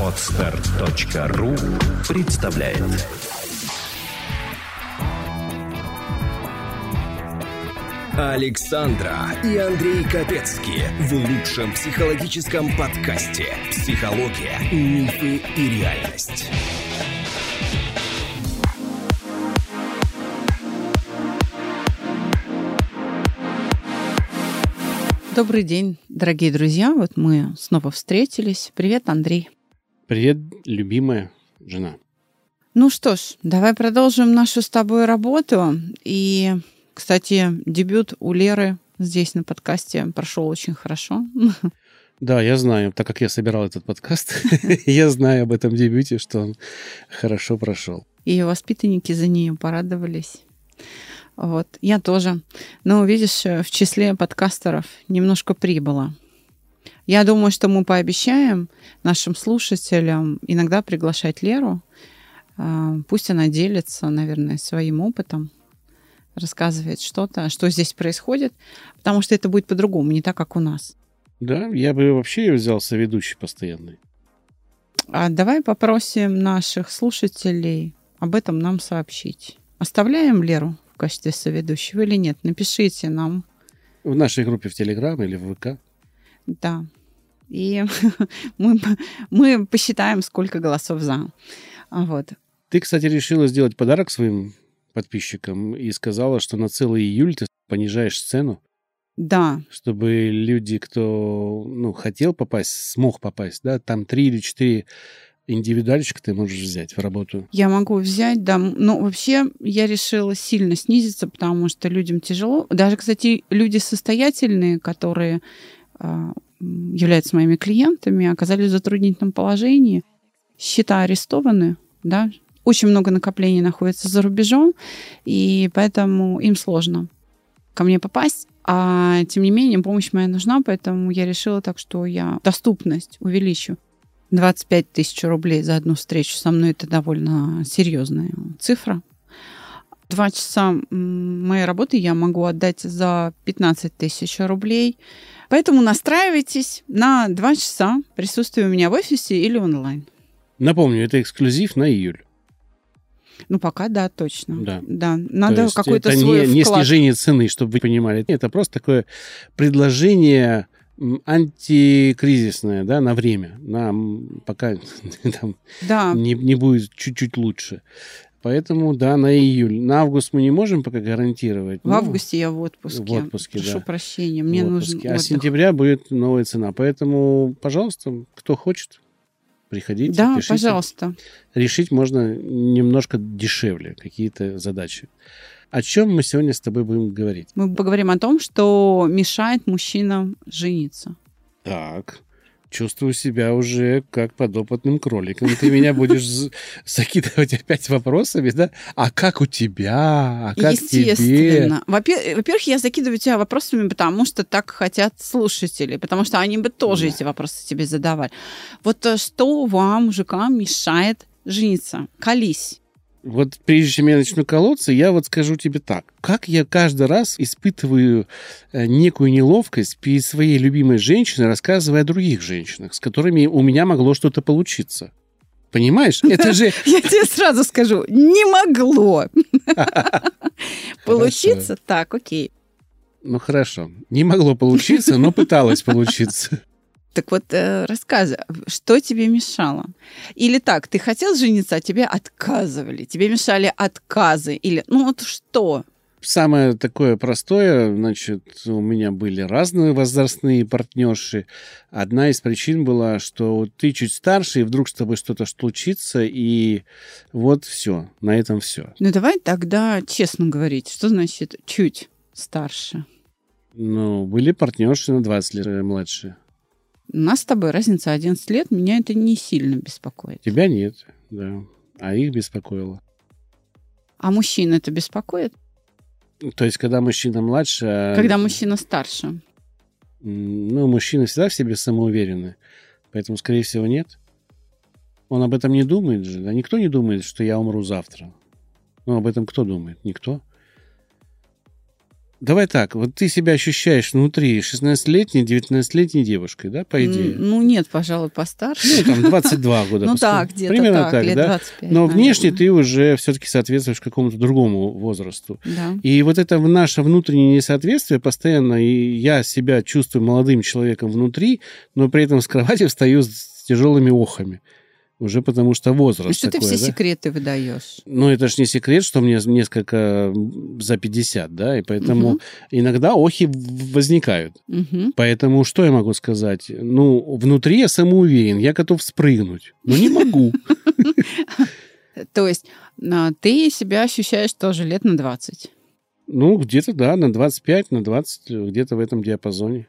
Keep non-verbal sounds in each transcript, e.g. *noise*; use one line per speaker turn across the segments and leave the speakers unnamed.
Отстар.ру представляет Александра и Андрей Капецки в лучшем психологическом подкасте «Психология, мифы и реальность».
Добрый день, дорогие друзья. Вот мы снова встретились. Привет, Андрей.
Привет, любимая жена.
Ну что ж, давай продолжим нашу с тобой работу. И, кстати, дебют у Леры здесь на подкасте прошел очень хорошо.
Да, я знаю, так как я собирал этот подкаст, *laughs* я знаю об этом дебюте, что он хорошо прошел.
И воспитанники за нее порадовались. Вот, я тоже. Но, видишь, в числе подкастеров немножко прибыло. Я думаю, что мы пообещаем нашим слушателям иногда приглашать Леру. А, пусть она делится, наверное, своим опытом, рассказывает что-то, что здесь происходит, потому что это будет по-другому, не так, как у нас.
Да, я бы вообще ее взял соведущий постоянный.
А давай попросим наших слушателей об этом нам сообщить. Оставляем Леру в качестве соведущего или нет? Напишите нам.
В нашей группе в Телеграм или в ВК.
Да. И *laughs* мы, мы посчитаем, сколько голосов за. Вот.
Ты, кстати, решила сделать подарок своим подписчикам и сказала, что на целый июль ты понижаешь цену.
Да.
Чтобы люди, кто ну, хотел попасть, смог попасть, да, там три или четыре индивидуальчик ты можешь взять в работу?
Я могу взять, да. Но вообще я решила сильно снизиться, потому что людям тяжело. Даже, кстати, люди состоятельные, которые а, являются моими клиентами, оказались в затруднительном положении. Счета арестованы, да, очень много накоплений находится за рубежом, и поэтому им сложно ко мне попасть. А тем не менее, помощь моя нужна, поэтому я решила так, что я доступность увеличу. 25 тысяч рублей за одну встречу со мной это довольно серьезная цифра. Два часа моей работы я могу отдать за 15 тысяч рублей. Поэтому настраивайтесь на два часа присутствия у меня в офисе или онлайн.
Напомню, это эксклюзив на июль.
Ну, пока да, точно.
Да.
да. Надо какой-то
это
свой
не,
вклад.
не снижение цены, чтобы вы понимали. Это просто такое предложение антикризисное, да, на время, на пока *laughs* там,
да.
не, не будет чуть-чуть лучше. Поэтому, да, на июль. На август мы не можем пока гарантировать.
В августе я в отпуске.
В отпуске,
Прошу
да.
прощения, мне нужен
А с сентября будет новая цена. Поэтому, пожалуйста, кто хочет, приходите,
Да,
пишите.
пожалуйста.
Решить можно немножко дешевле какие-то задачи. О чем мы сегодня с тобой будем говорить?
Мы поговорим о том, что мешает мужчинам жениться.
Так, чувствую себя уже как подопытным кроликом. Ты меня будешь закидывать опять вопросами, да? А как у тебя? А как
Естественно. Во-первых, я закидываю тебя вопросами, потому что так хотят слушатели, потому что они бы тоже
Да.
эти вопросы тебе задавали. Вот э, что вам, мужикам, мешает жениться? Колись.
Вот прежде чем я начну колоться, я вот скажу тебе так. Как я каждый раз испытываю э, некую неловкость перед своей любимой женщиной, рассказывая о других женщинах, с которыми у меня могло что-то получиться. Понимаешь? Это же...
Я тебе сразу скажу, не могло *laughs* получиться. Так, окей.
Ну хорошо. Не могло получиться, но пыталось получиться.
Так вот, э, рассказывай, что тебе мешало? Или так, ты хотел жениться, а тебе отказывали, тебе мешали отказы, или ну вот что?
Самое такое простое, значит, у меня были разные возрастные партнерши. Одна из причин была, что ты чуть старше, и вдруг с тобой что-то случится, и вот все, на этом все.
Ну давай тогда честно говорить, что значит чуть старше?
Ну, были партнерши на 20 лет младше.
У нас с тобой разница 11 лет, меня это не сильно беспокоит.
Тебя нет, да. А их беспокоило.
А мужчин это беспокоит?
То есть, когда мужчина младше... а-
Когда мужчина старше?
Ну, мужчины всегда в себе самоуверены. Поэтому, скорее всего, нет. Он об этом не думает же. Да никто не думает, что я умру завтра. Ну, об этом кто думает? Никто. Давай так, вот ты себя ощущаешь внутри 16-летней, 19-летней девушкой, да, по идее?
Ну, нет, пожалуй, постарше.
Ну, там, 22 *laughs* года.
Ну да, где-то
Примерно
так,
так,
лет
да?
25,
Но внешне
наверное.
ты уже все-таки соответствуешь какому-то другому возрасту.
Да.
И вот это наше внутреннее несоответствие постоянно, и я себя чувствую молодым человеком внутри, но при этом с кровати *laughs* встаю с тяжелыми охами. Уже потому что возраст
И что ты
такой,
все
да?
секреты выдаешь?
Ну, это ж не секрет, что мне несколько за 50, да, и поэтому
Мгм.
иногда охи возникают.
Мгм.
Поэтому что я могу сказать? Ну, внутри я самоуверен, я готов спрыгнуть, но не могу. *laughs*
То есть а, ты себя ощущаешь тоже лет на 20.
Ну, где-то, да, на 25, на 20, где-то в этом диапазоне.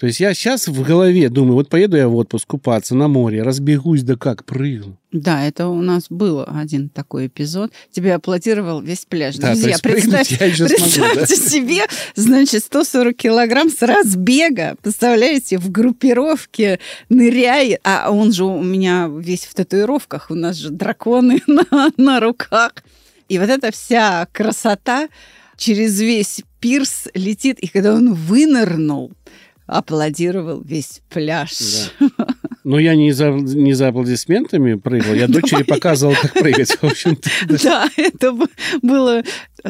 То есть я сейчас в голове думаю, вот поеду я в отпуск купаться на море, разбегусь, да как, прыгну.
Да, это у нас был один такой эпизод. Тебе аплодировал весь пляж.
Да,
Друзья, представь-
я еще смогу, да?
Представьте себе, значит, 140 килограмм с разбега, представляете, в группировке ныряет, а он же у меня весь в татуировках, у нас же драконы *laughs* на, на руках. И вот эта вся красота через весь пирс летит, и когда он вынырнул, аплодировал весь пляж.
Да. Но я не за, не за аплодисментами прыгал, я *laughs* дочери показывал, как прыгать, в общем-то. *laughs*
Да, это было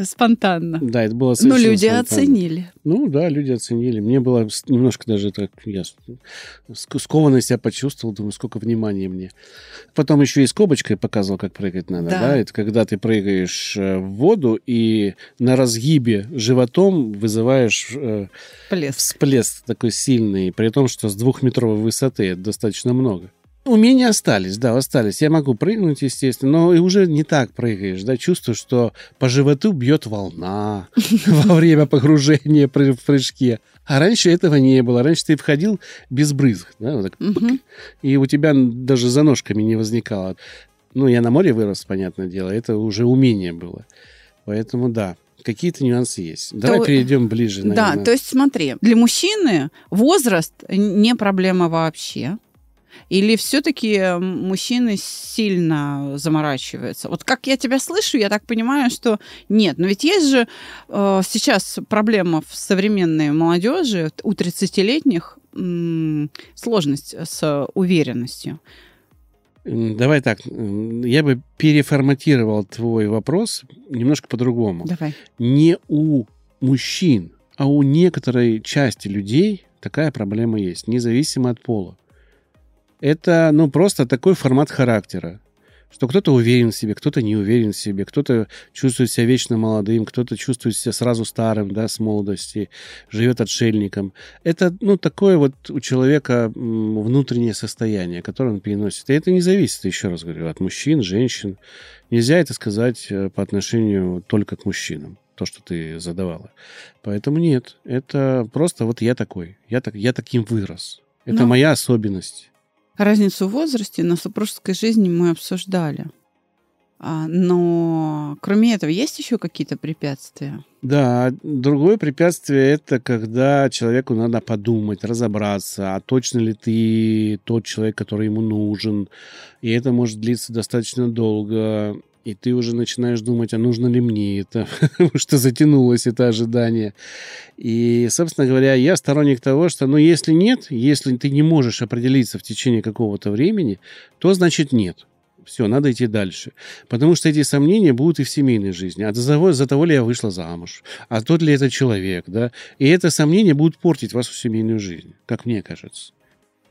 спонтанно.
Да, это было
Но
совершенно
люди
спонтанно.
оценили.
Ну да, люди оценили. Мне было немножко даже так, я скованно себя почувствовал, думаю, сколько внимания мне. Потом еще и скобочкой показывал, как прыгать надо.
Да.
Да. Это когда ты прыгаешь э, в воду и на разгибе животом вызываешь э,
Плеск.
всплеск такой сильный, при том, что с двухметровой высоты это достаточно много. Умения остались, да, остались. Я могу прыгнуть, естественно, но и уже не так прыгаешь, да, чувствую, что по животу бьет волна *laughs* во время погружения в прыжке. А раньше этого не было. Раньше ты входил без брызг, да, вот так, и у тебя даже за ножками не возникало. Ну, я на море вырос, понятное дело, это уже умение было. Поэтому да, какие-то нюансы есть. Давай
То-
перейдем ближе,
Да,
наверное.
то есть смотри, для мужчины возраст не проблема вообще. Или все-таки мужчины сильно заморачиваются? Вот как я тебя слышу, я так понимаю, что нет. Но ведь есть же э, сейчас проблема в современной молодежи, у 30-летних м, сложность с уверенностью.
Давай так, я бы переформатировал твой вопрос немножко по-другому.
Давай.
Не у мужчин, а у некоторой части людей такая проблема есть, независимо от пола. Это, ну, просто такой формат характера, что кто-то уверен в себе, кто-то не уверен в себе, кто-то чувствует себя вечно молодым, кто-то чувствует себя сразу старым, да, с молодости, живет отшельником. Это, ну, такое вот у человека внутреннее состояние, которое он переносит. И это не зависит, еще раз говорю, от мужчин, женщин. Нельзя это сказать э, по отношению только к мужчинам, то, что ты задавала. Поэтому нет, это просто вот я такой, я, так, я таким вырос. Это
Ну.
моя особенность.
Разницу в возрасте на супружеской жизни мы обсуждали. А, но кроме этого, есть еще какие-то препятствия?
Да, другое препятствие это когда человеку надо подумать, разобраться, а точно ли ты тот человек, который ему нужен. И это может длиться достаточно долго. И ты уже начинаешь думать, а нужно ли мне это, *laughs* что затянулось это ожидание. И, собственно говоря, я сторонник того, что, ну, если нет, если ты не можешь определиться в течение какого-то времени, то значит нет. Все, надо идти дальше. Потому что эти сомнения будут и в семейной жизни. А за того, за того ли я вышла замуж? А тот ли это человек? Да? И это сомнение будут портить вашу семейную жизнь, как мне кажется.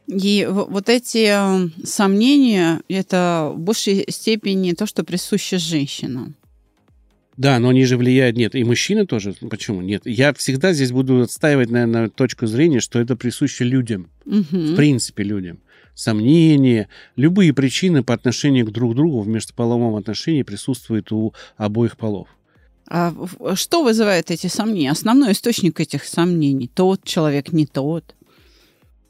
И вот эти э, сомнения, это в большей степени то, что присуще женщинам.
Да, но они же влияют, нет, и мужчины тоже. Ну, Почему? Нет. Я всегда здесь буду отстаивать, наверное, точку зрения, что это присуще людям,
Мгм.
в принципе людям. Сомнения, любые причины по отношению к друг другу в межполовом отношении присутствуют у обоих полов.
А что вызывает эти сомнения? Основной источник этих сомнений. Тот человек, не тот.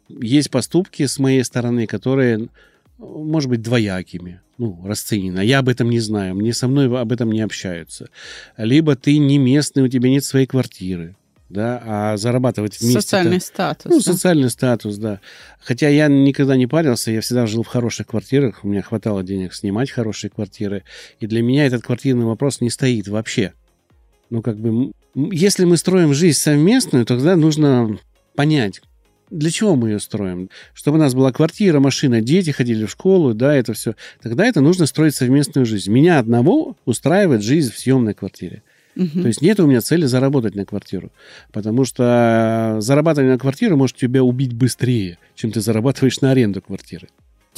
Есть поступки с моей стороны, которые, может быть, двоякими, ну, расценены. А Я об этом не знаю, мне со мной об этом не общаются. Либо ты не местный, у тебя нет своей квартиры, да, а зарабатывать вместе...
Социальный статус.
Ну,
да?
социальный статус, да. Хотя я никогда не парился, я всегда жил в хороших квартирах, у меня хватало денег снимать хорошие квартиры, и для меня этот квартирный вопрос не стоит вообще. Ну, как бы Если мы строим жизнь совместную, тогда нужно понять, для чего мы ее строим? Чтобы у нас была квартира, машина, дети ходили в школу, да, это все. Тогда это нужно строить совместную жизнь. Меня одного устраивает жизнь в съемной квартире. Угу. То есть нет у меня цели заработать на квартиру. Потому что зарабатывание на квартиру может тебя убить быстрее, чем ты зарабатываешь на аренду квартиры.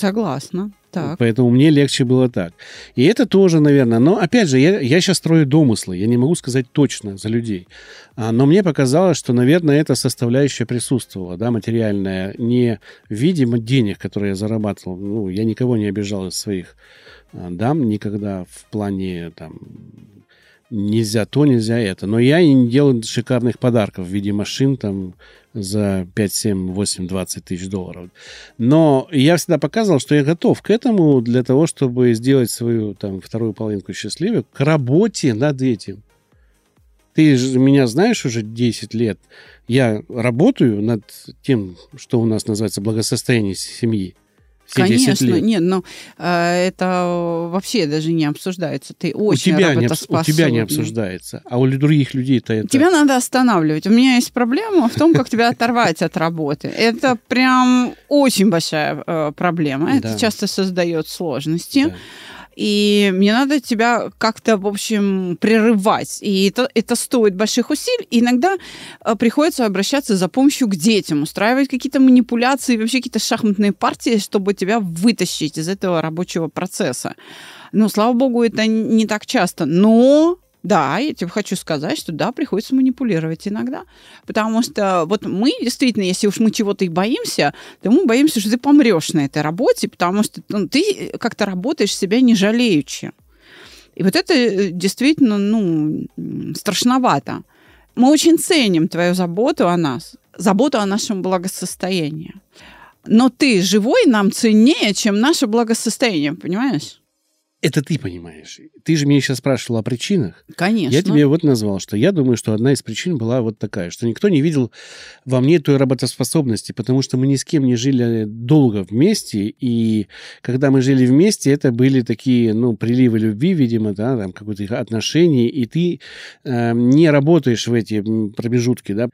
Согласна. Так.
Поэтому мне легче было так. И это тоже, наверное, но опять же, я, я сейчас строю домыслы, я не могу сказать точно за людей. А, но мне показалось, что, наверное, эта составляющая присутствовала, да, материальная, не в виде денег, которые я зарабатывал. Ну, я никого не обижал из своих а, дам никогда в плане там нельзя то, нельзя это. Но я и не делал шикарных подарков в виде машин там за 5, 7, 8, 20 тысяч долларов. Но я всегда показывал, что я готов к этому для того, чтобы сделать свою там вторую половинку счастливой, к работе над этим. Ты же меня знаешь уже 10 лет. Я работаю над тем, что у нас называется благосостояние семьи
все Конечно, лет. нет, но э, это вообще даже не обсуждается. Ты очень
у тебя, не, у тебя не обсуждается, а у других людей-то это...
Тебя надо останавливать. У меня есть проблема в том, как тебя оторвать от работы. Это прям очень большая э, проблема. Это часто создает сложности и мне надо тебя как-то, в общем, прерывать. И это, это стоит больших усилий. Иногда э, приходится обращаться за помощью к детям, устраивать какие-то манипуляции, вообще какие-то шахматные партии, чтобы тебя вытащить из этого рабочего процесса. Ну, слава богу, это не так часто. Но да, я тебе хочу сказать, что да, приходится манипулировать иногда. Потому что вот мы действительно, если уж мы чего-то и боимся, то мы боимся, что ты помрешь на этой работе, потому что ну, ты как-то работаешь себя не жалеючи. И вот это э, действительно, ну, страшновато. Мы очень ценим твою заботу о нас, заботу о нашем благосостоянии. Но ты живой нам ценнее, чем наше благосостояние, понимаешь?
Это ты понимаешь. Ты же меня сейчас спрашивала о причинах.
Конечно.
Я тебе вот назвал, что я думаю, что одна из причин была вот такая, что никто не видел во мне той работоспособности, потому что мы ни с кем не жили долго вместе, и когда мы жили вместе, это были такие, ну, приливы любви, видимо, да, там, какое-то отношения, и ты э, не работаешь в эти промежутки, да,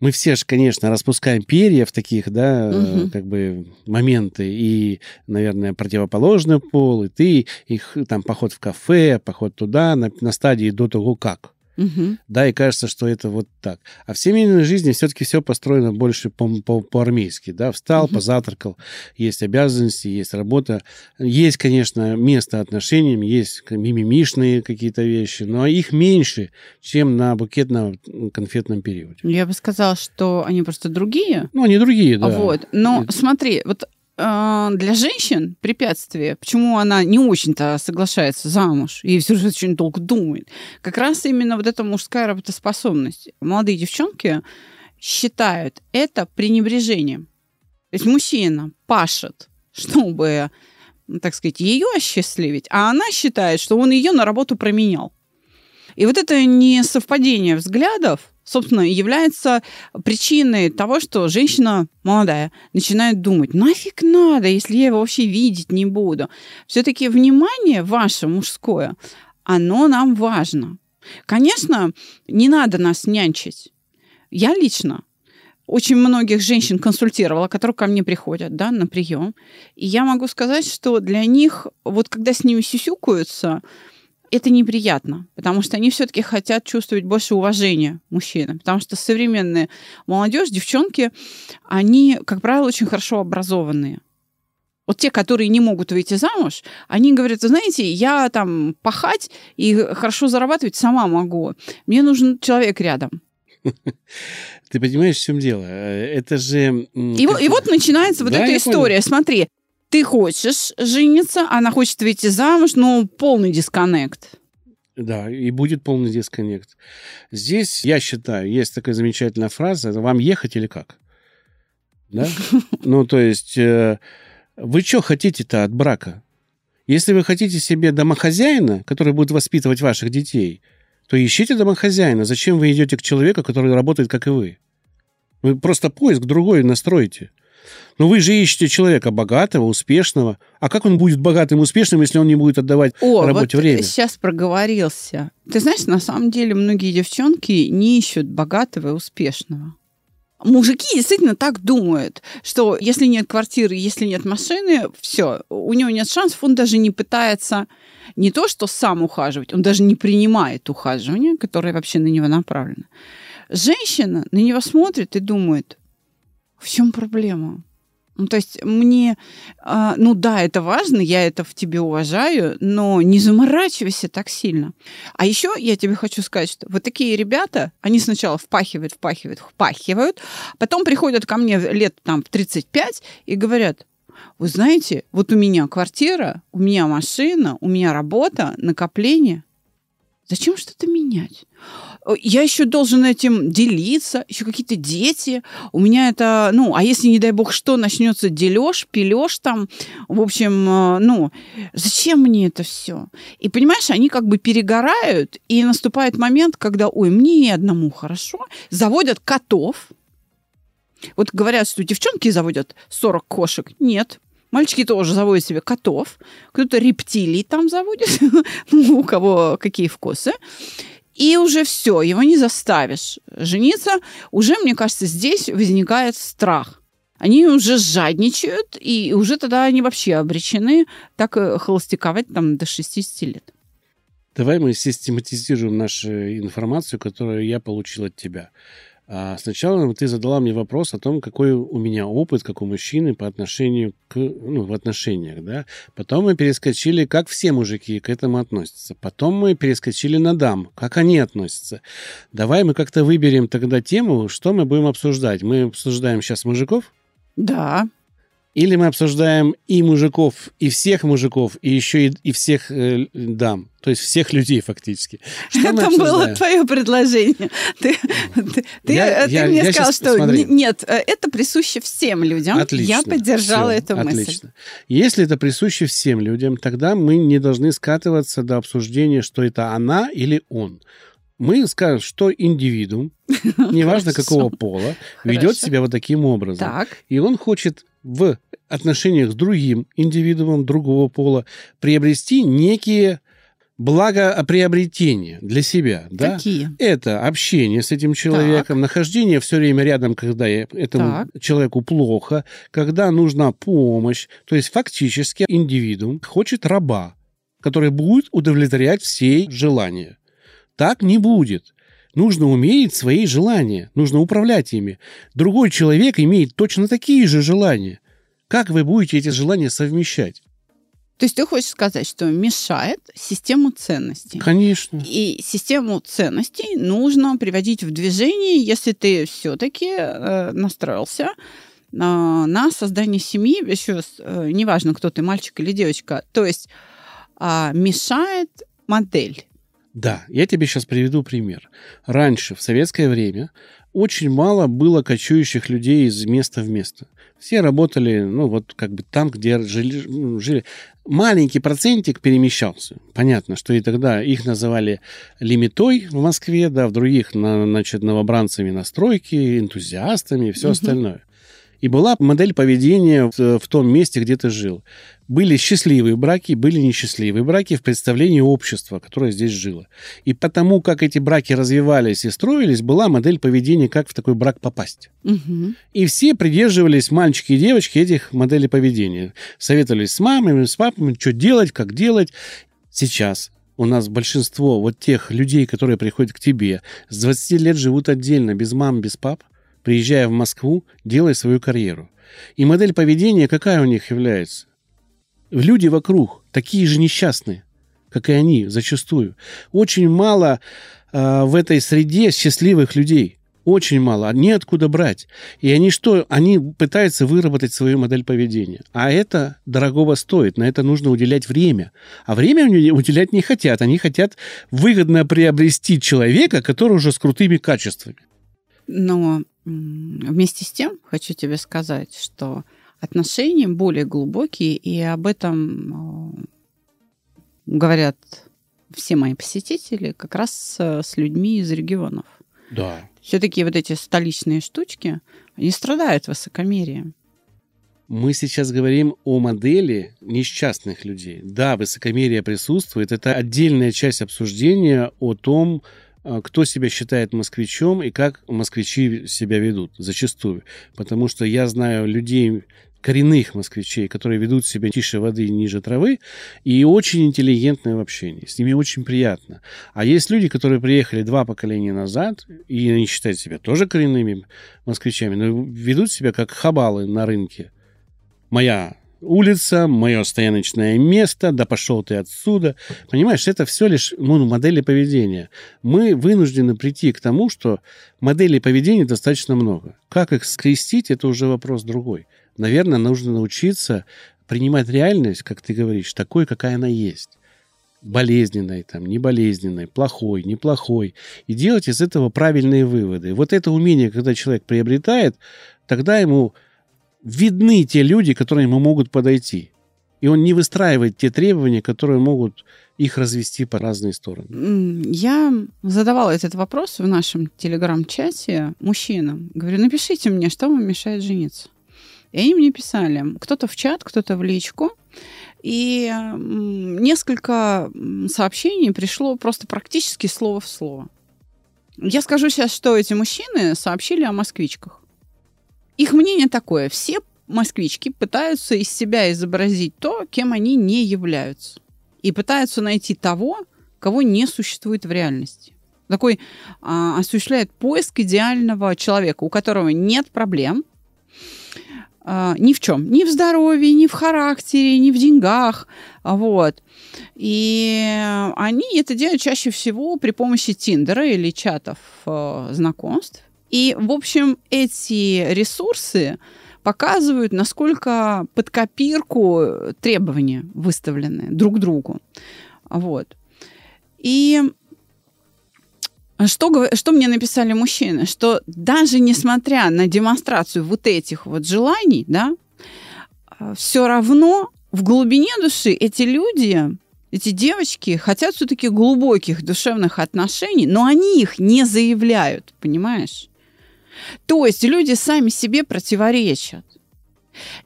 мы все же, конечно, распускаем перья в таких, да, угу. как бы моменты, и, наверное, противоположный пол, и ты, их там поход в кафе, поход туда, на, на стадии до того, как. Угу. Да, и кажется, что это вот так. А в семейной жизни все-таки все построено больше по-армейски. Да? Встал, угу. позавтракал, есть обязанности, есть работа. Есть, конечно, место отношениям, есть мимимишные какие-то вещи, но их меньше, чем на букетно-конфетном периоде.
Я бы сказала, что они просто другие.
Ну, они другие, да.
Вот. Но и... смотри, вот для женщин препятствие, почему она не очень-то соглашается замуж и все же очень долго думает, как раз именно вот эта мужская работоспособность. Молодые девчонки считают это пренебрежением. То есть мужчина пашет, чтобы, так сказать, ее осчастливить, а она считает, что он ее на работу променял. И вот это несовпадение взглядов, собственно, является причиной того, что женщина молодая начинает думать, нафиг надо, если я его вообще видеть не буду. Все-таки внимание ваше мужское, оно нам важно. Конечно, не надо нас нянчить. Я лично очень многих женщин консультировала, которые ко мне приходят да, на прием. И я могу сказать, что для них, вот когда с ними сюсюкаются, это неприятно, потому что они все-таки хотят чувствовать больше уважения мужчинам, потому что современная молодежь, девчонки, они, как правило, очень хорошо образованные. Вот те, которые не могут выйти замуж, они говорят, знаете, я там пахать и хорошо зарабатывать сама могу. Мне нужен человек рядом. *laughs*
Ты понимаешь, в чем дело? Это же...
И, вот, и вот начинается вот да, эта история. Понял. Смотри, ты хочешь жениться, она хочет выйти замуж, но полный дисконнект.
Да, и будет полный дисконнект. Здесь, я считаю, есть такая замечательная фраза, вам ехать или как? Да? *laughs* Ну, то есть, э, вы что хотите-то от брака? Если вы хотите себе домохозяина, который будет воспитывать ваших детей, то ищите домохозяина. Зачем вы идете к человеку, который работает, как и вы? Вы просто поиск другой настроите. Но вы же ищете человека богатого, успешного. А как он будет богатым и успешным, если он не будет отдавать
О,
работе
вот
время?
сейчас проговорился. Ты знаешь, на самом деле многие девчонки не ищут богатого и успешного. Мужики действительно так думают, что если нет квартиры, если нет машины, все, у него нет шансов, он даже не пытается не то, что сам ухаживать, он даже не принимает ухаживание, которое вообще на него направлено. Женщина на него смотрит и думает, в чем проблема? Ну, то есть мне, э, ну да, это важно, я это в тебе уважаю, но не заморачивайся так сильно. А еще я тебе хочу сказать, что вот такие ребята, они сначала впахивают, впахивают, впахивают, потом приходят ко мне лет там в 35 и говорят, вы знаете, вот у меня квартира, у меня машина, у меня работа, накопление. Зачем что-то менять? Я еще должен этим делиться, еще какие-то дети. У меня это, ну, а если, не дай бог, что, начнется дележ, пилеж там, в общем, э, ну, зачем мне это все? И понимаешь, они как бы перегорают, и наступает момент, когда, ой, мне и одному хорошо, заводят котов. Вот говорят, что девчонки заводят 40 кошек. Нет, Мальчики тоже заводят себе котов, кто-то рептилий там заводит, *laughs* ну, у кого какие вкусы. И уже все, его не заставишь жениться. Уже, мне кажется, здесь возникает страх. Они уже жадничают, и уже тогда они вообще обречены так э, холостяковать там до 60 лет.
Давай мы систематизируем нашу информацию, которую я получил от тебя. А сначала ты задала мне вопрос о том, какой у меня опыт, как у мужчины по отношению к, ну, в отношениях, да. Потом мы перескочили, как все мужики к этому относятся. Потом мы перескочили на дам, как они относятся. Давай мы как-то выберем тогда тему, что мы будем обсуждать. Мы обсуждаем сейчас мужиков?
Да.
Или мы обсуждаем и мужиков, и всех мужиков, и еще и, и всех э, дам, то есть всех людей фактически. *laughs*
Что Это было твое предложение. *laughs* Ты, ты, я, ты, я, мне я сказал, что смотри. нет, э, это присуще всем людям.
Отлично.
Я поддержала
Все,
эту
отлично.
мысль.
Если это присуще всем людям, тогда мы не должны скатываться до обсуждения, что это она или он мы скажем, что индивидуум, *laughs* неважно какого пола, ведет себя вот таким образом.
Так.
И он хочет в отношениях с другим индивидуумом другого пола приобрести некие благоприобретения для себя.
Какие?
Да? Это общение с этим человеком, так. нахождение все время рядом, когда этому так. человеку плохо, когда нужна помощь. То есть фактически индивидуум хочет раба, который будет удовлетворять все желания. Так не будет. Нужно уметь свои желания, нужно управлять ими. Другой человек имеет точно такие же желания. Как вы будете эти желания совмещать?
То есть ты хочешь сказать, что мешает систему ценностей?
Конечно.
И систему ценностей нужно приводить в движение, если ты все-таки э, настроился э, на создание семьи, еще э, неважно, кто ты, мальчик или девочка. То есть э, мешает модель
да, я тебе сейчас приведу пример. Раньше, в советское время, очень мало было кочующих людей из места в место. Все работали, ну, вот как бы там, где жили. Ну, жили. Маленький процентик перемещался. Понятно, что и тогда их называли лимитой в Москве, да, в других, на, значит, новобранцами на стройке, энтузиастами и все угу. остальное. И была модель поведения в, в том месте, где ты жил. Были счастливые браки, были несчастливые браки в представлении общества, которое здесь жило. И потому, как эти браки развивались и строились, была модель поведения, как в такой брак попасть.
Угу.
И все придерживались, мальчики и девочки, этих моделей поведения. Советовались с мамами, с папами, что делать, как делать. Сейчас у нас большинство вот тех людей, которые приходят к тебе, с 20 лет живут отдельно, без мам, без пап – приезжая в Москву, делая свою карьеру. И модель поведения какая у них является? Люди вокруг такие же несчастные, как и они, зачастую. Очень мало э, в этой среде счастливых людей. Очень мало. Неоткуда брать. И они что? Они пытаются выработать свою модель поведения. А это дорогого стоит. На это нужно уделять время. А время уделять не хотят. Они хотят выгодно приобрести человека, который уже с крутыми качествами.
Но вместе с тем хочу тебе сказать, что отношения более глубокие, и об этом э, говорят все мои посетители как раз с людьми из регионов.
Да.
Все-таки вот эти столичные штучки, они страдают высокомерием.
Мы сейчас говорим о модели несчастных людей. Да, высокомерие присутствует. Это отдельная часть обсуждения о том, кто себя считает москвичом и как москвичи себя ведут зачастую. Потому что я знаю людей, коренных москвичей, которые ведут себя тише воды, ниже травы, и очень интеллигентные в общении. С ними очень приятно. А есть люди, которые приехали два поколения назад, и они считают себя тоже коренными москвичами, но ведут себя как хабалы на рынке. Моя улица, мое стояночное место, да пошел ты отсюда. Понимаешь, это все лишь ну, модели поведения. Мы вынуждены прийти к тому, что моделей поведения достаточно много. Как их скрестить, это уже вопрос другой наверное, нужно научиться принимать реальность, как ты говоришь, такой, какая она есть. Болезненной, там, не болезненной, плохой, неплохой. И делать из этого правильные выводы. Вот это умение, когда человек приобретает, тогда ему видны те люди, которые ему могут подойти. И он не выстраивает те требования, которые могут их развести по разные стороны.
Я задавала этот вопрос в нашем телеграм-чате мужчинам. Говорю, напишите мне, что вам мешает жениться. И они мне писали, кто-то в чат, кто-то в личку. И несколько сообщений пришло просто практически слово в слово. Я скажу сейчас, что эти мужчины сообщили о москвичках. Их мнение такое. Все москвички пытаются из себя изобразить то, кем они не являются. И пытаются найти того, кого не существует в реальности. Такой а, осуществляет поиск идеального человека, у которого нет проблем, а, ни в чем. Ни в здоровье, ни в характере, ни в деньгах. Вот. И они это делают чаще всего при помощи Тиндера или чатов э, знакомств. И, в общем, эти ресурсы показывают, насколько под копирку требования выставлены друг другу. Вот. И что, что мне написали мужчины? Что даже несмотря на демонстрацию вот этих вот желаний, да, а, все равно в глубине души эти люди, эти девочки хотят все-таки глубоких душевных отношений, но они их не заявляют, понимаешь? То есть люди сами себе противоречат.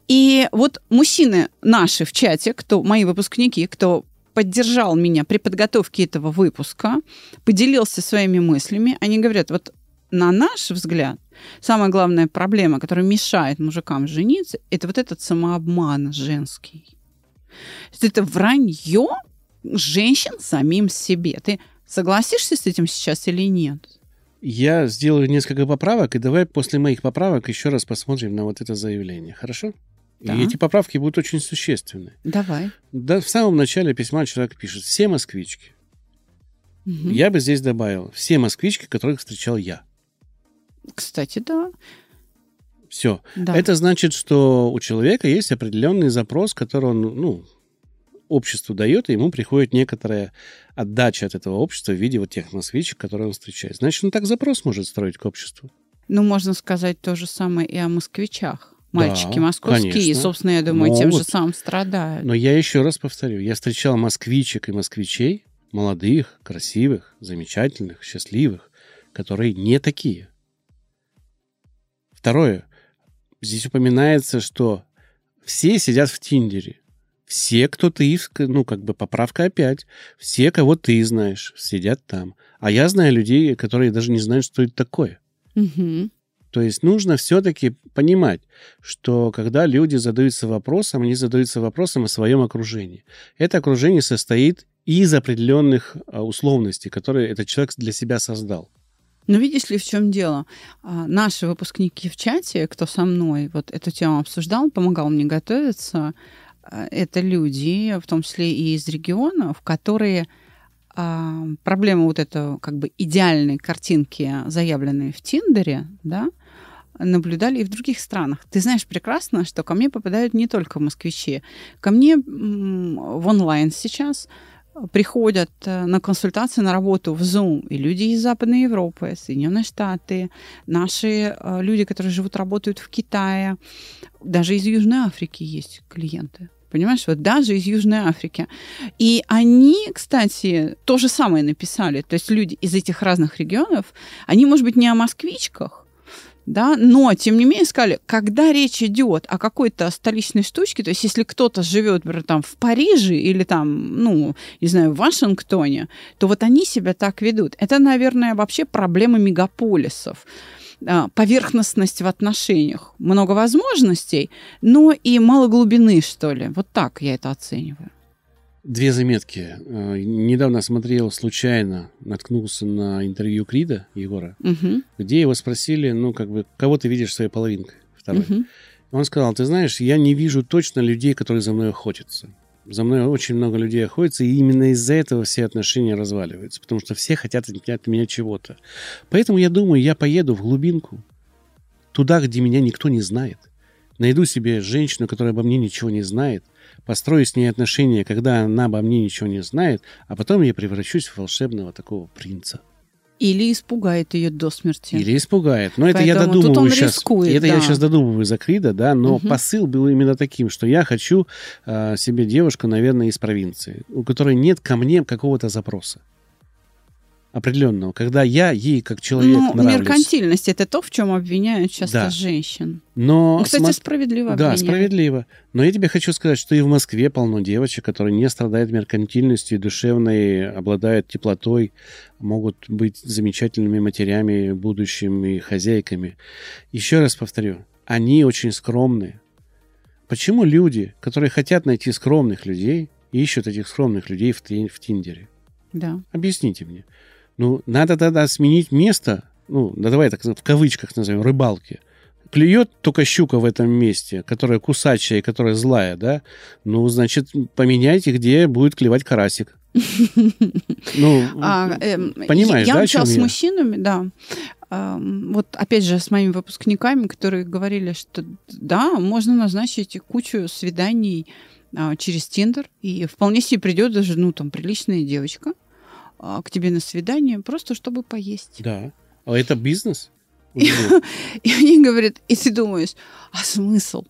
И вот мужчины наши в чате, кто мои выпускники, кто поддержал меня при подготовке этого выпуска, поделился своими мыслями. Они говорят, вот на наш взгляд, самая главная проблема, которая мешает мужикам жениться, это вот этот самообман женский. Это вранье женщин самим себе. Ты согласишься с этим сейчас или нет?
Я сделаю несколько поправок, и давай после моих поправок еще раз посмотрим на вот это заявление. Хорошо? Да. И эти поправки будут очень существенны.
Давай.
Да, в самом начале письма человек пишет «все москвички». Угу. Я бы здесь добавил «все москвички, которых встречал я».
Кстати, да.
Все. Да. Это значит, что у человека есть определенный запрос, который он, ну, обществу дает, и ему приходит некоторая отдача от этого общества в виде вот тех москвичек, которые он встречает. Значит, он так запрос может строить к обществу.
Ну, можно сказать то же самое и о москвичах мальчики да, московские. Конечно. И, собственно, я думаю, Могут. тем же самым страдают.
Но я еще раз повторю, я встречал москвичек и москвичей, молодых, красивых, замечательных, счастливых, которые не такие. Второе. Здесь упоминается, что все сидят в Тиндере. Все, кто ты, ну, как бы поправка опять. Все, кого ты знаешь, сидят там. А я знаю людей, которые даже не знают, что это такое. Угу. То есть нужно все-таки понимать, что когда люди задаются вопросом, они задаются вопросом о своем окружении. Это окружение состоит из определенных а, условностей, которые этот человек для себя создал.
Но видишь ли, в чем дело? А, наши выпускники в чате, кто со мной вот эту тему обсуждал, помогал мне готовиться, это люди, в том числе и из регионов, которые проблема вот этого как бы идеальной картинки, заявленной в Тиндере, да, наблюдали и в других странах. Ты знаешь прекрасно, что ко мне попадают не только москвичи. Ко мне в онлайн сейчас приходят э, на консультации на работу в Zoom и люди из Западной Европы, Соединенные Штаты, наши э, люди, которые живут, работают в Китае, даже из Южной Африки есть клиенты. Понимаешь, вот даже из Южной Африки. И они, кстати, то же самое написали. То есть люди из этих разных регионов, они, может быть, не о москвичках, да, но, тем не менее, сказали, когда речь идет о какой-то столичной штучке, то есть если кто-то живет, например, там в Париже или там, ну, не знаю, в Вашингтоне, то вот они себя так ведут. Это, наверное, вообще проблема мегаполисов поверхностность в отношениях, много возможностей, но и мало глубины, что ли. Вот так я это оцениваю.
Две заметки. Э, недавно смотрел случайно, наткнулся на интервью Крида Егора,
Угу.
где его спросили, ну, как бы, кого ты видишь своей половинкой второй.
Угу.
Он сказал, ты знаешь, я не вижу точно людей, которые за мной охотятся. За мной очень много людей охотится, и именно из-за этого все отношения разваливаются, потому что все хотят от меня, от меня чего-то. Поэтому я думаю, я поеду в глубинку, туда, где меня никто не знает. Найду себе женщину, которая обо мне ничего не знает, построю с ней отношения, когда она обо мне ничего не знает, а потом я превращусь в волшебного такого принца.
Или испугает ее до смерти.
Или испугает. Но это я
Поэтому тут
додумываю
он
сейчас.
рискует,
это я
да.
сейчас додумываю за Крида, да, но
Мгм.
посыл был именно таким, что я хочу а, себе девушку, наверное, из провинции, у которой нет ко мне какого-то запроса определенного, когда я ей как человек
ну,
нравлюсь.
меркантильность это то, в чем обвиняют часто
Да.
женщин.
Но
Ну, кстати,
смо-
справедливо
Да,
обвиняют.
справедливо. Но я тебе хочу сказать, что и в Москве полно девочек, которые не страдают меркантильностью, и душевной, обладают теплотой, могут быть замечательными матерями, будущими хозяйками. Еще раз повторю, они очень скромные. Почему люди, которые хотят найти скромных людей, ищут этих скромных людей в, в Тиндере?
Да.
Объясните мне. Ну, надо тогда сменить место, ну, да давай так в кавычках назовем, рыбалки. Клюет только щука в этом месте, которая кусачая и которая злая, да? Ну, значит, поменяйте, где будет клевать карасик. Ну, *laughs*
А, эм,
понимаешь,
я
да, о
общалась с
я?
мужчинами, да. Вот опять же с моими выпускниками, которые говорили, что да, можно назначить кучу свиданий а, через Тиндер, и вполне себе придет даже, ну, там, приличная девочка к тебе на свидание, просто чтобы поесть.
да. А это бизнес? *laughs*
И они говорят, и ты думаешь, а смысл?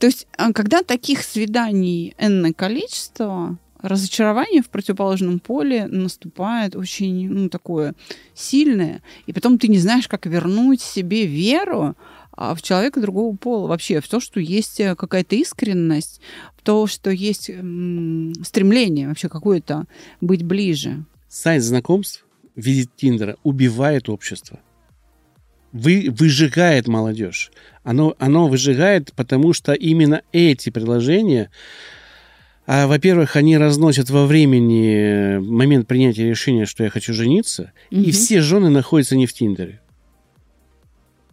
То есть, а, когда таких свиданий энное количество, разочарование в противоположном поле наступает очень, ну, такое сильное, и потом ты не знаешь, как вернуть себе веру а, в человека другого пола, вообще в то, что есть э, какая-то искренность, в то, что есть м, стремление вообще какое-то быть ближе.
Сайт знакомств в виде Тиндера убивает общество. Вы, выжигает молодежь. Оно, оно выжигает, потому что именно эти приложения, а, во-первых, они разносят во времени э, момент принятия решения, что я хочу жениться, и
Мгм.
все жены находятся не в Тиндере.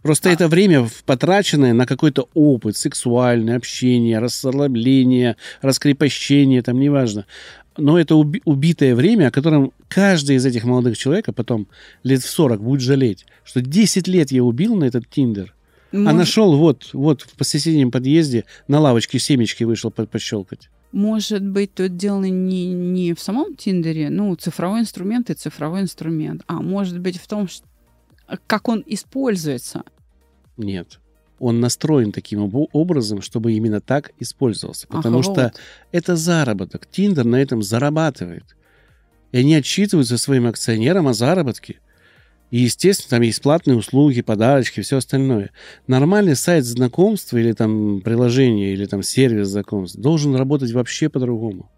Просто это время потраченное на какой-то опыт, сексуальное общение, расслабление, раскрепощение, там неважно. Но это уби- убитое время, о котором каждый из этих молодых человек, а потом лет в 40 будет жалеть, что 10 лет я убил на этот Тиндер, а
Может-
нашел вот, вот в соседнем подъезде на лавочке семечки вышел по- пощелкать.
Может быть, тут дело не, не в самом Тиндере, ну, цифровой инструмент и цифровой инструмент, а может быть в том, ш- как он используется.
Нет. Он настроен таким об- образом, чтобы именно так использовался. Потому что
вот.
это заработок. Тиндер на этом зарабатывает. И они отчитываются своим акционерам о заработке. И, естественно, там есть платные услуги, подарочки, все остальное. Нормальный сайт знакомства или там приложение, или там сервис знакомств должен работать вообще по-другому.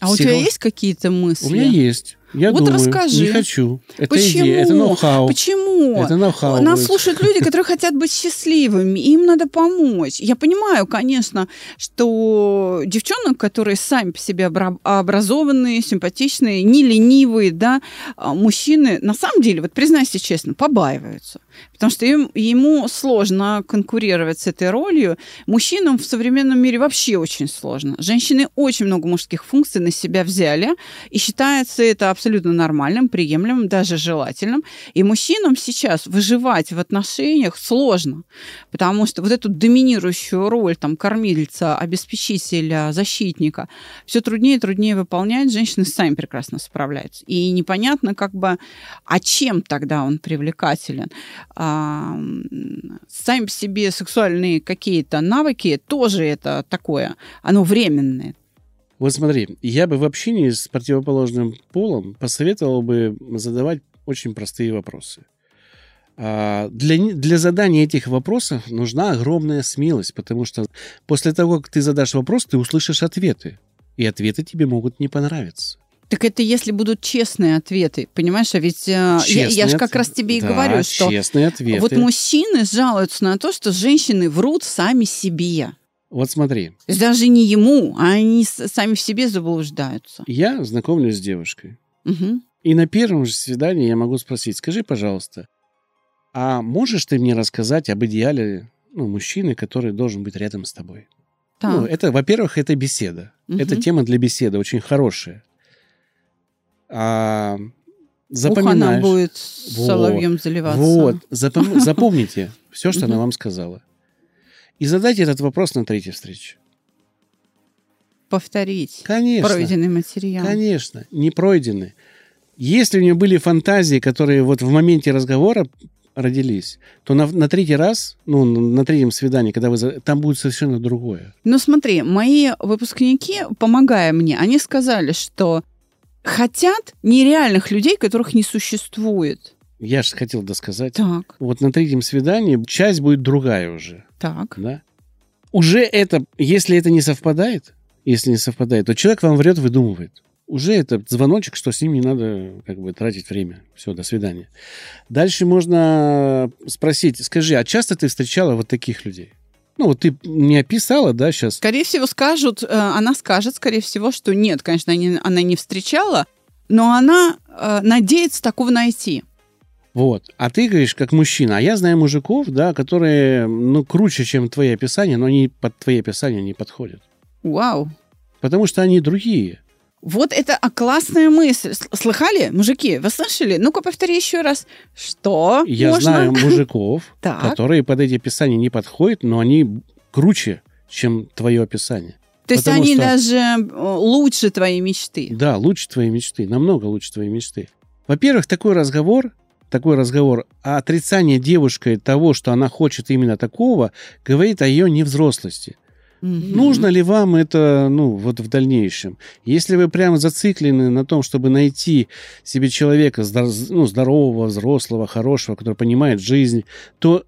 А у тебя есть какие-то мысли?
У меня есть. Я
Вот
думаю,
расскажи.
не хочу. Это
Почему?
идея, это ноу-хау.
Почему?
Это ноу-хау.
Нас
будет.
слушают люди, которые хотят быть счастливыми, им надо помочь. Я понимаю, конечно, что девчонок, которые сами по себе обра- образованные, симпатичные, не ленивые, да, а, мужчины, на самом деле, вот признайся честно, побаиваются. Потому что им, ему сложно конкурировать с этой ролью. Мужчинам в современном мире вообще очень сложно. Женщины очень много мужских функций на себя взяли, и считается это абсолютно нормальным, приемлемым, даже желательным. И мужчинам сейчас выживать в отношениях сложно, потому что вот эту доминирующую роль там кормильца, обеспечителя, защитника все труднее и труднее выполнять. Женщины сами прекрасно справляются. И непонятно как бы, а чем тогда он привлекателен? Сами по себе сексуальные какие-то навыки тоже это такое, оно временное.
Вот смотри, я бы в общении с противоположным полом посоветовал бы задавать очень простые вопросы. А, Для, для задания этих вопросов нужна огромная смелость, потому что после того, как ты задашь вопрос, ты услышишь ответы. И ответы тебе могут не понравиться.
Так это если будут честные ответы, понимаешь? А ведь э, я, я
Честные
же как раз тебе и
Да,
говорю, что
честные ответы.
вот мужчины жалуются на то, что женщины врут сами себе.
Вот смотри,
То есть даже не ему, а они сами в себе заблуждаются.
я знакомлюсь с девушкой.
Мгм.
И на первом же свидании я могу спросить, скажи, пожалуйста, а можешь ты мне рассказать об идеале ну, мужчины, который должен быть рядом с тобой?
Так.
Ну, это, во-первых, это беседа.
Мгм.
Это тема для беседы, очень хорошая. А,
Ух, она
запоминаешь.
будет
Вот,
соловьем заливаться.
Вот, запом- *laughs* запомните все, что она вам сказала. И задайте этот вопрос на третьей встрече.
Повторить
Конечно.
пройденный материал.
Конечно, не пройдены. Если у нее были фантазии, которые вот в моменте разговора родились, то на, на третий раз, ну, на третьем свидании, когда вы... Там будет совершенно другое.
Ну смотри, мои выпускники, помогая мне, они сказали, что хотят нереальных людей, которых не существует.
Я же хотел досказать.
Так,
Вот на третьем свидании часть будет другая уже,
так.
да? Уже это, если это не совпадает, если не совпадает, то человек вам врет, выдумывает. Уже это звоночек, что с ним не надо как бы тратить время. Все, до свидания. Дальше можно спросить, скажи, а часто ты встречала вот таких людей? Ну, вот ты не описала, да, сейчас?
Скорее всего, скажут, э, она скажет, скорее всего, что нет, конечно, они- она не встречала, но она э, надеется такого найти.
Вот. А ты говоришь, как мужчина. А я знаю мужиков, да, которые, ну, круче, чем твои описания, но они под твои описания не подходят.
Вау.
Потому что они другие.
Вот это а, классная мысль. Слыхали, мужики? Вы слышали? Ну-ка, повтори еще раз. Что
Я
можно?
знаю *laughs* мужиков, которые под эти описания не подходят, но они круче, чем твое описание.
То есть они
что-
даже э, лучше твоей мечты.
Да, лучше твоей мечты, намного лучше твоей мечты. Во-первых, такой разговор, такой разговор о отрицании девушкой того, что она хочет именно такого, говорит о ее невзрослости.
Мгм.
Нужно ли вам это, ну, вот в дальнейшем? Если вы прямо зациклены на том, чтобы найти себе человека ну, здорового, взрослого, хорошего, который понимает жизнь, то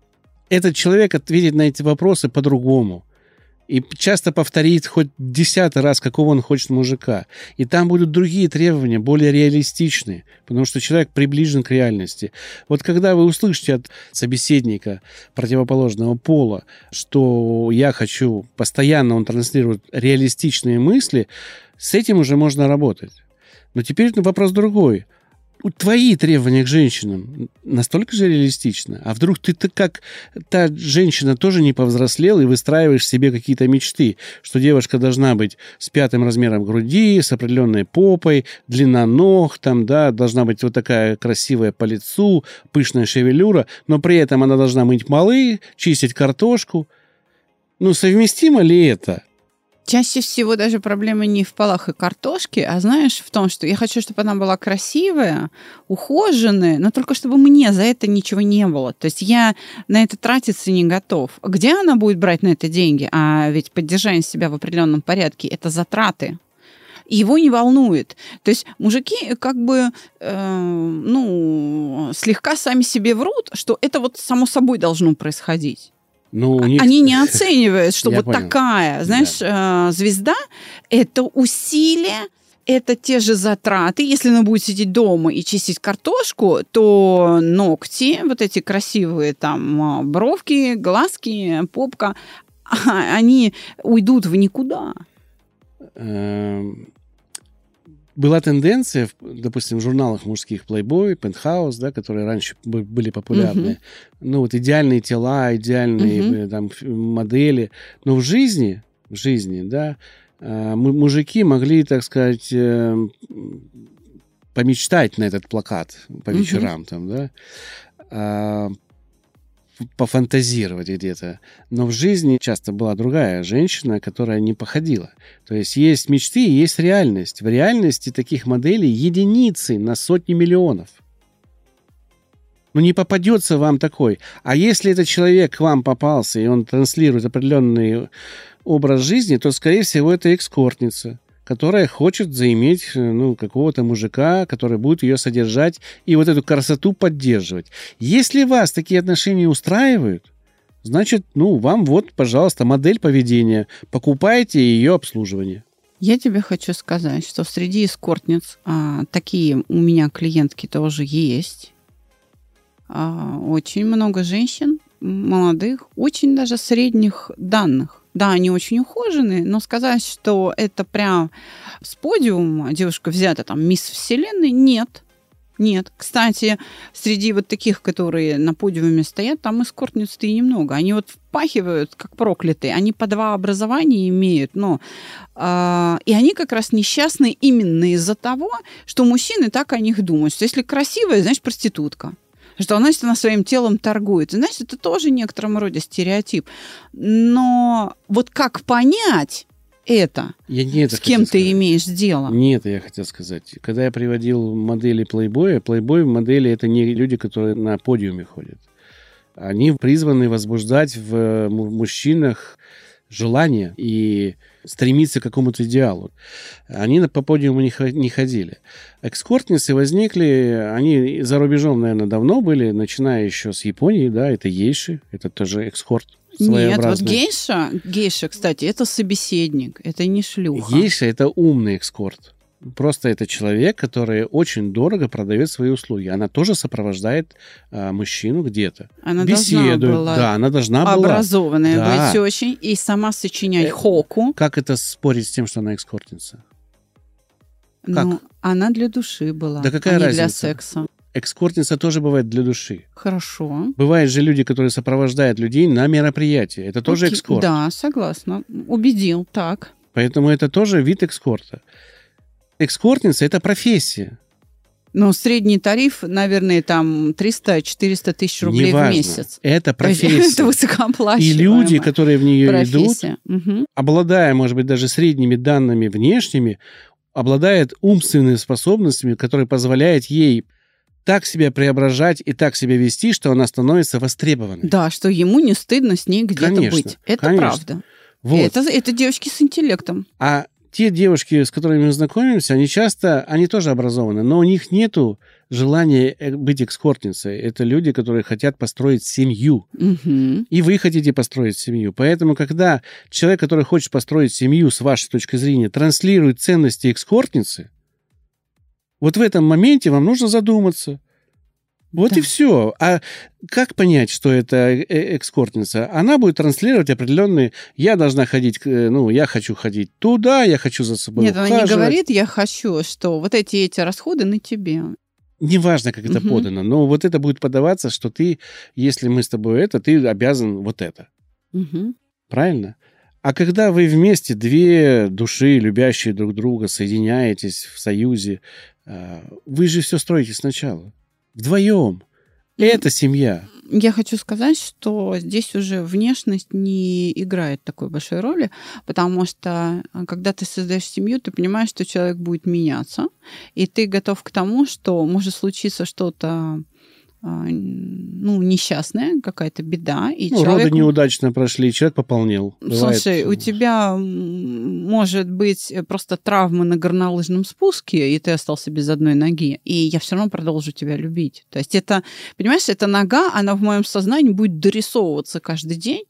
этот человек ответит на эти вопросы по-другому. И часто повторит хоть десятый раз, какого он хочет мужика. И там будут другие требования, более реалистичные, потому что человек приближен к реальности. Вот когда вы услышите от собеседника противоположного пола, что я хочу, постоянно он транслирует реалистичные мысли, с этим уже можно работать. Но теперь вопрос другой. Твои требования к женщинам настолько же реалистичны? А вдруг ты, ты как та женщина тоже не повзрослела и выстраиваешь себе какие-то мечты, что девушка должна быть с пятым размером груди, с определенной попой, длина ног, там, да, должна быть вот такая красивая по лицу, пышная шевелюра, но при этом она должна мыть полы, чистить картошку. Ну, совместимо ли это?
Чаще всего даже проблема не в полах и картошке, а знаешь, в том, что я хочу, чтобы она была красивая, ухоженная, но только чтобы мне за это ничего не было. То есть я на это тратиться не готов. Где она будет брать на это деньги? А ведь поддержание себя в определенном порядке – это затраты. Его не волнует. То есть мужики как бы, э, ну, слегка сами себе врут, что это вот само собой должно происходить.
Ну, у них...
Они не оценивают, что *laughs*
Я
вот
понял.
такая, знаешь, э, звезда это усилие, это те же затраты. Если она будет сидеть дома и чистить картошку, то ногти, вот эти красивые там а, бровки, глазки, попка, *laughs* а, они уйдут в никуда.
Была тенденция, допустим, в журналах мужских Playboy, Penthouse, да, которые раньше были популярны. Ну, вот идеальные тела, идеальные э, там, модели. Но в жизни, в жизни, да, э, му- мужики могли, так сказать, э, помечтать на этот плакат по вечерам, там, да, а, пофантазировать где-то. Но в жизни часто была другая женщина, которая не походила. То есть есть мечты и есть реальность. В реальности таких моделей единицы на сотни миллионов. Ну, не попадется вам такой. А если этот человек к вам попался, и он транслирует определенный образ жизни, то, скорее всего, это экскортница, которая хочет заиметь э, ну, какого-то мужика, который будет ее содержать и вот эту красоту поддерживать. Если вас такие отношения устраивают, значит, ну, вам вот, пожалуйста, модель поведения. Покупайте ее обслуживание.
Я тебе хочу сказать, что среди эскортниц а, такие у меня клиентки тоже есть. А, очень много женщин, молодых, очень даже средних данных. Да, они очень ухоженные, но сказать, что это прям с подиума девушка взята там мисс Вселенной, нет. Нет. Кстати, среди вот таких, которые на подиуме стоят, там эскортниц-то и немного. Они вот впахивают, как проклятые. Они по два образования имеют, но... Э, и они как раз несчастны именно из-за того, что мужчины так о них думают, что если красивая, значит, проститутка что значит, она своим телом торгует. Значит, это тоже в некотором роде стереотип. Но вот как понять, это?
Я не это
С кем ты
сказать.
имеешь дело?
Не это я хотел сказать. Когда я приводил модели плейбоя, плейбой модели это не люди, которые на подиуме ходят. Они призваны возбуждать в мужчинах желание и стремиться к какому-то идеалу. Они по подиуму не ходили. Экскортницы возникли, они за рубежом, наверное, давно были, начиная еще с Японии, да, это ейши, это тоже экскорт
нет, вот гейша, гейша, кстати, это собеседник, это не шлюха.
Гейша — это умный экскорт. Просто это человек, который очень дорого продает свои услуги. Она тоже сопровождает а, мужчину где-то.
Она
Беседует.
должна была
да, она должна была.
Образованная да. быть очень и сама сочинять э, хоку.
Как это спорить с тем, что она экскортница?
Как? Ну, она для души была,
да какая
а
разница?
для секса.
Экскортница тоже бывает для души.
Хорошо.
Бывают же люди, которые сопровождают людей на мероприятия. Это тоже
Окей.
экскорт.
Да, согласна. Убедил, так.
Поэтому это тоже вид экскорта. Экскортница – это профессия.
Ну, средний тариф, наверное, там 300-400 тысяч рублей
Неважно.
в месяц.
Это профессия.
Это высокооплачиваемая
И люди, которые в нее
профессия.
идут,
Угу.
обладая, может быть, даже средними данными внешними, обладает умственными способностями, которые позволяют ей так себя преображать и так себя вести, что она становится востребованной.
Да, что ему не стыдно с ней где-то
Конечно,
быть. Это
конечно.
правда.
Вот.
Это, это девочки с интеллектом.
А те девушки, с которыми мы знакомимся, они часто, они тоже образованы, но у них нету желания э, быть экскортницей. Это люди, которые хотят построить семью.
Угу.
И вы хотите построить семью. Поэтому, когда человек, который хочет построить семью, с вашей точки зрения, транслирует ценности экскортницы, вот в этом моменте вам нужно задуматься. Вот
Да.
и все. А как понять, что это э- экскортница? Она будет транслировать определенные... Я должна ходить, э, ну, я хочу ходить туда, я хочу за собой
Нет, она не
ухаживать.
говорит, я хочу, что вот эти эти расходы на тебе.
Неважно, как это
Мгм.
подано, но вот это будет подаваться, что ты, если мы с тобой это, ты обязан вот это.
Мгм.
Правильно? А когда вы вместе, две души, любящие друг друга, соединяетесь в союзе, а, вы же все строите сначала. Вдвоем. Это семья.
Я хочу сказать, что здесь уже внешность не играет такой большой роли, потому что а, когда ты создаешь семью, ты понимаешь, что человек будет меняться, и ты готов к тому, что может случиться что-то ну, несчастное, какая-то беда, и
Ну,
человек...
роды неудачно прошли, человек пополнел. Бывает.
Слушай, у тебя может быть э, просто травма на горнолыжном спуске, и ты остался без одной ноги, и я все равно продолжу тебя любить. То есть это, понимаешь, эта нога, она в моем сознании будет дорисовываться каждый день.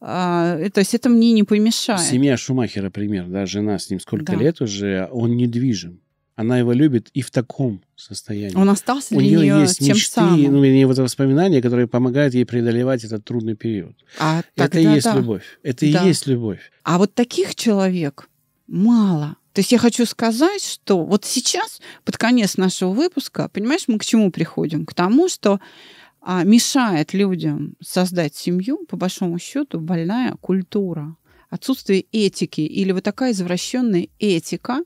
А, э, то есть это мне не помешает.
Семья Шумахера, пример, да, жена с ним сколько
Да.
лет уже, он недвижим. Она его любит и в таком состоянии.
Он остался
У
для
нее
нее
есть
тем
мечты,
самым.
ну, вернее, вот воспоминания, которые помогают ей преодолевать этот трудный период.
а
это и есть
да.
любовь. Это
Да.
и есть любовь.
А вот таких человек мало. То есть я хочу сказать, что вот сейчас, под конец нашего выпуска, понимаешь, мы к чему приходим? К тому, что а, мешает людям создать семью, по большому счету, больная культура. Отсутствие этики или вот такая извращенная этика,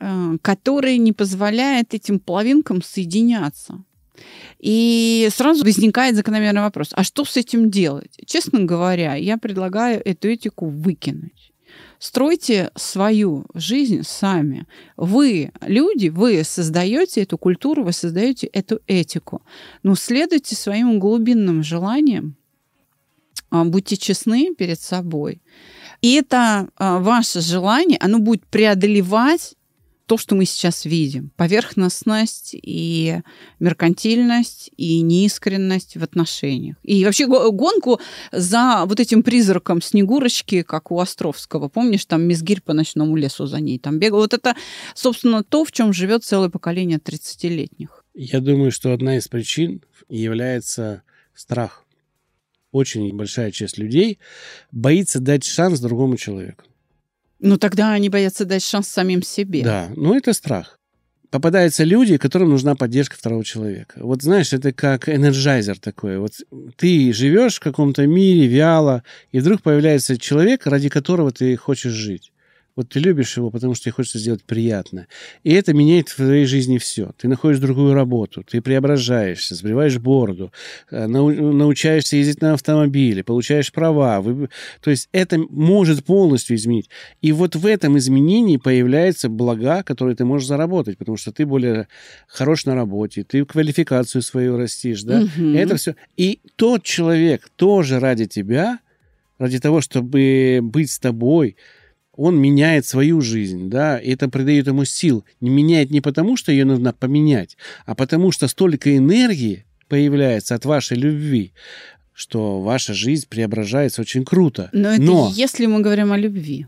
э, которая не позволяет этим половинкам соединяться. И сразу возникает закономерный вопрос, а что с этим делать? Честно говоря, я предлагаю эту этику выкинуть. Стройте свою жизнь сами. Вы, люди, вы создаете эту культуру, вы создаете эту этику. Но следуйте своим глубинным желаниям, а, будьте честны перед собой. И это а, ваше желание, оно будет преодолевать то, что мы сейчас видим. Поверхностность и меркантильность и неискренность в отношениях. И вообще гонку за вот этим призраком Снегурочки, как у Островского. Помнишь, там Мизгирь по ночному лесу за ней там бегал. Вот это, собственно, то, в чем живет целое поколение 30-летних.
Я думаю, что одна из причин является страх. Очень большая часть людей боится дать шанс другому человеку.
Ну, тогда они боятся дать шанс самим себе.
Да, ну это страх. Попадаются люди, которым нужна поддержка второго человека. Вот знаешь, это как энерджайзер такой. Вот ты живешь в каком-то мире вяло, и вдруг появляется человек, ради которого ты хочешь жить. Вот ты любишь его, потому что тебе хочется сделать приятно. И это меняет в твоей жизни все. Ты находишь другую работу, ты преображаешься, сбриваешь бороду, э, научаешься ездить на автомобиле, получаешь права. То есть это может полностью изменить. И вот в этом изменении появляются блага, которые ты можешь заработать, потому что ты более хорош на работе, ты квалификацию свою растишь, да? Угу. Это все. И тот человек тоже ради тебя, ради того, чтобы быть с тобой, он меняет свою жизнь, да, и это придает ему сил. Не меняет не потому, что ее нужно поменять, а потому что столько энергии появляется от вашей любви, что ваша жизнь преображается очень круто.
Но это Но, если мы говорим о любви.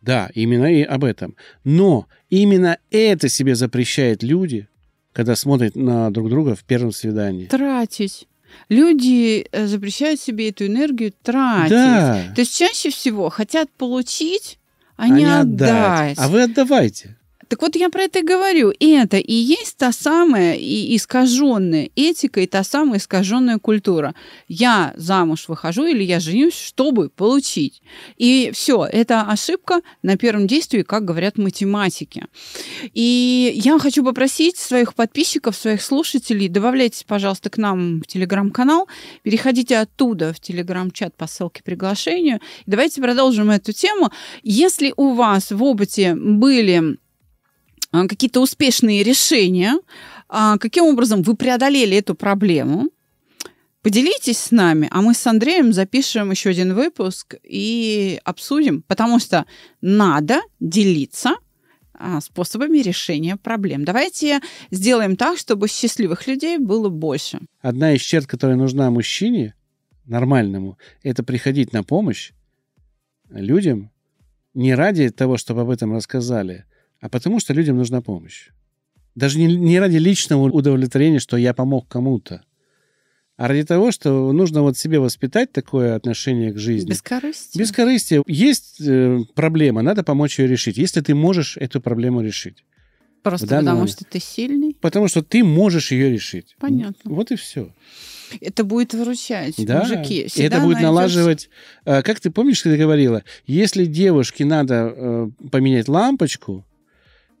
Да, именно и об этом. Но именно это себе запрещают люди, когда смотрят на друг друга в первом свидании.
Тратить. Люди э, запрещают себе эту энергию тратить. Да. То есть чаще всего хотят получить а, а не отдать.
А вы отдавайте.
Так вот я про это и говорю. И это и есть та самая и искаженная этика, и та самая искаженная культура. Я замуж выхожу или я женюсь, чтобы получить. И все, это ошибка на первом действии, как говорят математики. И я хочу попросить своих подписчиков, своих слушателей, добавляйтесь, пожалуйста, к нам в телеграм-канал, переходите оттуда в телеграм-чат по ссылке приглашению. Давайте продолжим эту тему. Если у вас в опыте были какие-то успешные решения, а, каким образом вы преодолели эту проблему, Поделитесь с нами, а мы с Андреем запишем еще один выпуск и обсудим, потому что надо делиться а, способами решения проблем. Давайте сделаем так, чтобы счастливых людей было больше.
Одна из черт, которая нужна мужчине, нормальному, это приходить на помощь людям не ради того, чтобы об этом рассказали, а потому что людям нужна помощь. Даже не, не ради личного удовлетворения, что я помог кому-то, а ради того, что нужно вот себе воспитать такое отношение к жизни.
Бескорыстие.
Бескорыстие. Есть э, проблема, надо помочь ее решить, если ты можешь эту проблему решить.
Просто потому, момент. что ты сильный?
Потому что ты можешь ее решить.
Понятно.
Вот и все.
Это будет выручать,
да.
мужики.
Всегда это будет найдешь... налаживать... Э, как ты помнишь, ты говорила, если девушке надо э, поменять лампочку,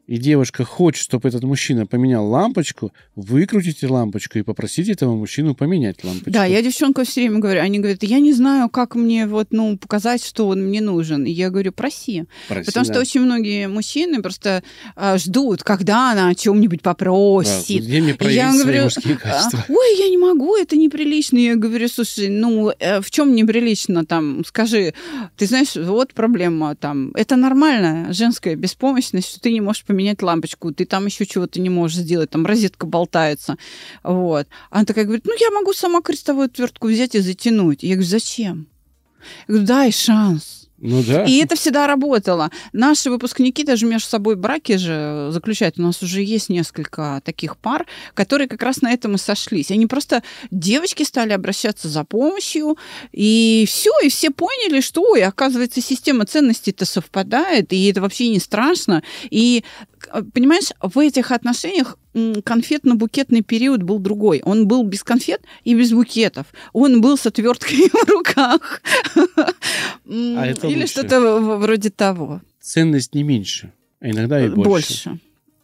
и девушка хочет, чтобы этот мужчина поменял лампочку, выкрутите лампочку и попросите этого мужчину поменять лампочку.
Да, я девчонка все время говорю, они говорят, я не знаю, как мне вот, ну, показать, что он мне нужен. И я говорю, проси. проси Потому да. что очень многие мужчины просто а, ждут, когда она о чем-нибудь попросит.
Да, где мне проявить я говорю, «А, качества?
Ой, я не могу, это неприлично. Я говорю, слушай, ну, э, в чем неприлично там? Скажи, ты знаешь, вот проблема там. Это нормальная женская беспомощность, что ты не можешь поменять поменять лампочку, ты там еще чего-то не можешь сделать, там розетка болтается. Вот. Она такая говорит, ну, я могу сама крестовую отвертку взять и затянуть. Я говорю, зачем? Я говорю, дай шанс.
Ну да.
И это всегда работало. Наши выпускники даже между собой браки же заключают. У нас уже есть несколько таких пар, которые как раз на этом и сошлись. Они просто девочки стали обращаться за помощью, и все, и все поняли, что, ой, оказывается, система ценностей-то совпадает, и это вообще не страшно. И понимаешь, в этих отношениях конфетно-букетный период был другой. Он был без конфет и без букетов. Он был с отверткой *laughs* в руках. А Или что-то вроде того.
Ценность не меньше, а иногда и больше.
Больше.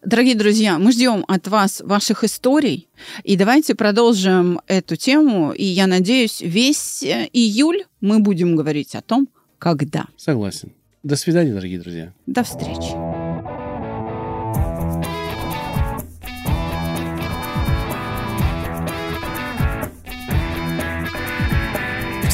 Дорогие друзья, мы ждем от вас ваших историй. И давайте продолжим эту тему. И я надеюсь, весь э, июль мы будем говорить о том, когда.
Согласен. До свидания, дорогие друзья.
До встречи.